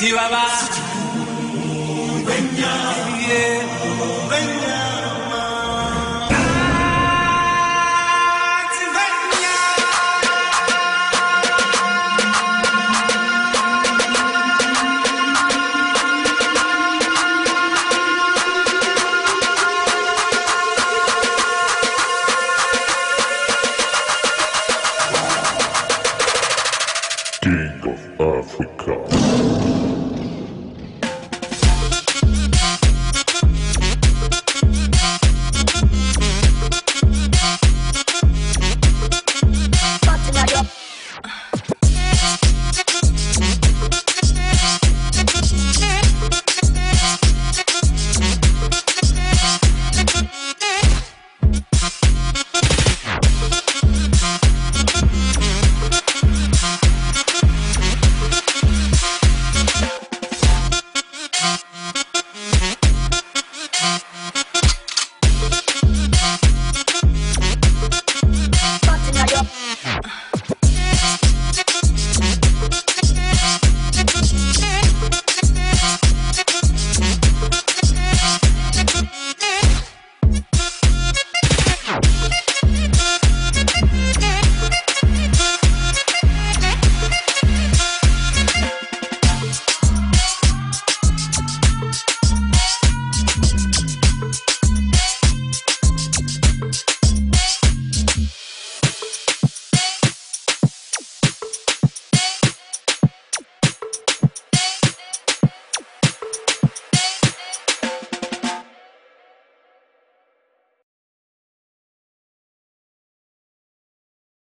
chihuahua. King of Africa.